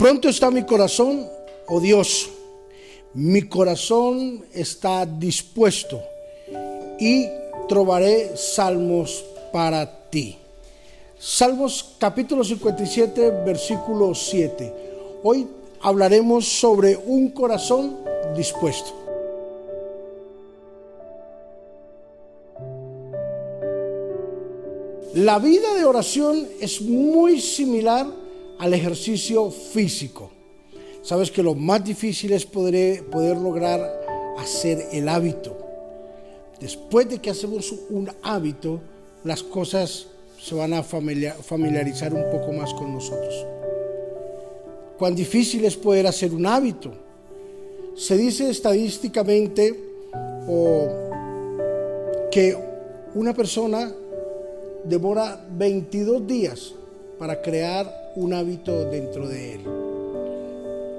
Pronto está mi corazón, oh Dios, mi corazón está dispuesto y trovaré salmos para ti. Salmos capítulo 57, versículo 7. Hoy hablaremos sobre un corazón dispuesto. La vida de oración es muy similar al ejercicio físico. Sabes que lo más difícil es poder, poder lograr hacer el hábito. Después de que hacemos un hábito, las cosas se van a familiarizar un poco más con nosotros. Cuán difícil es poder hacer un hábito. Se dice estadísticamente que una persona demora 22 días para crear un hábito dentro de él.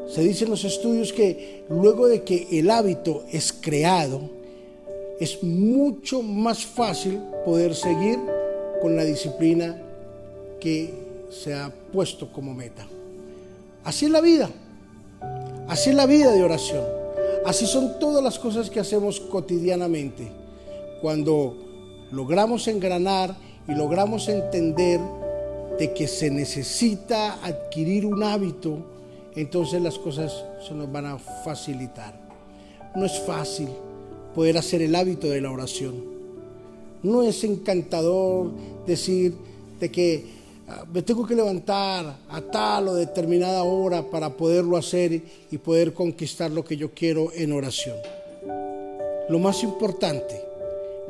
Se dice en los estudios que luego de que el hábito es creado, es mucho más fácil poder seguir con la disciplina que se ha puesto como meta. Así es la vida, así es la vida de oración, así son todas las cosas que hacemos cotidianamente. Cuando logramos engranar y logramos entender de que se necesita adquirir un hábito, entonces las cosas se nos van a facilitar. No es fácil poder hacer el hábito de la oración. No es encantador decir de que ah, me tengo que levantar a tal o determinada hora para poderlo hacer y poder conquistar lo que yo quiero en oración. Lo más importante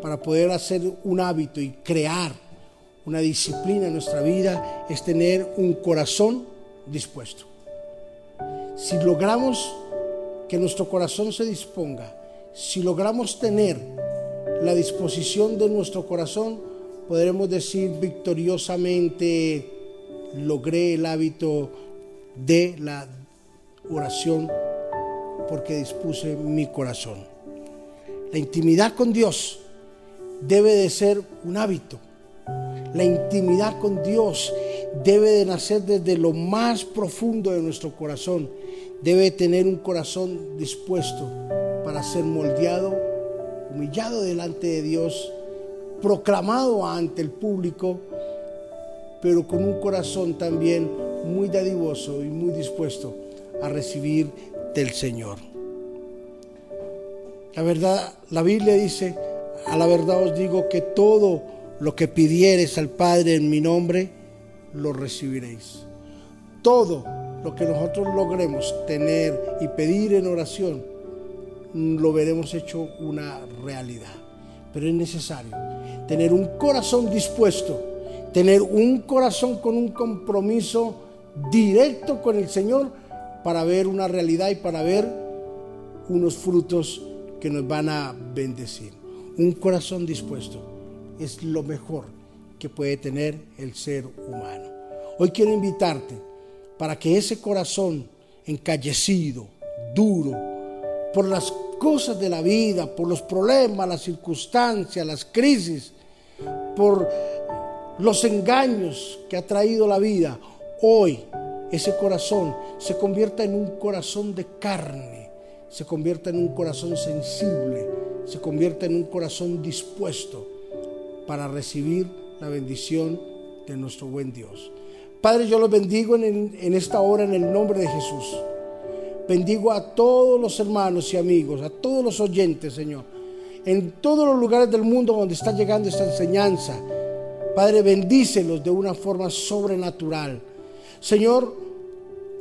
para poder hacer un hábito y crear una disciplina en nuestra vida es tener un corazón dispuesto. Si logramos que nuestro corazón se disponga, si logramos tener la disposición de nuestro corazón, podremos decir victoriosamente, logré el hábito de la oración porque dispuse mi corazón. La intimidad con Dios debe de ser un hábito la intimidad con Dios debe de nacer desde lo más profundo de nuestro corazón. Debe tener un corazón dispuesto para ser moldeado, humillado delante de Dios, proclamado ante el público, pero con un corazón también muy dadivoso y muy dispuesto a recibir del Señor. La verdad, la Biblia dice, a la verdad os digo que todo lo que pidieres al Padre en mi nombre, lo recibiréis. Todo lo que nosotros logremos tener y pedir en oración, lo veremos hecho una realidad. Pero es necesario tener un corazón dispuesto, tener un corazón con un compromiso directo con el Señor para ver una realidad y para ver unos frutos que nos van a bendecir. Un corazón dispuesto es lo mejor que puede tener el ser humano. Hoy quiero invitarte para que ese corazón encallecido, duro, por las cosas de la vida, por los problemas, las circunstancias, las crisis, por los engaños que ha traído la vida, hoy ese corazón se convierta en un corazón de carne, se convierta en un corazón sensible, se convierta en un corazón dispuesto para recibir la bendición de nuestro buen Dios. Padre, yo los bendigo en, en, esta hora en el nombre de Jesús. Bendigo a todos los hermanos y amigos, a todos los oyentes, Señor, en todos los lugares del mundo donde está llegando esta enseñanza. Padre, bendícelos de una forma sobrenatural. Señor,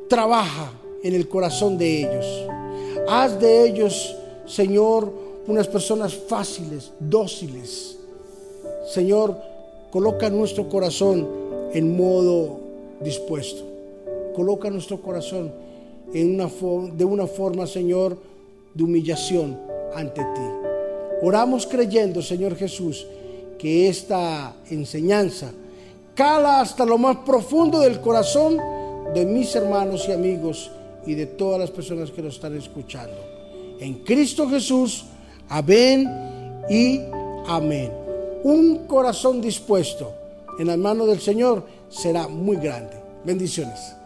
trabaja en el corazón de ellos. Haz de ellos, Señor, unas personas fáciles, dóciles, Señor, coloca nuestro corazón en modo dispuesto. Coloca nuestro corazón en una de una forma, Señor, de humillación ante ti. Oramos creyendo, Señor Jesús, que esta enseñanza cala hasta lo más profundo del corazón de mis hermanos y amigos y de todas las personas que nos están escuchando. En Cristo Jesús, amén y amén un corazón dispuesto en las manos del Señor será muy grande. Bendiciones.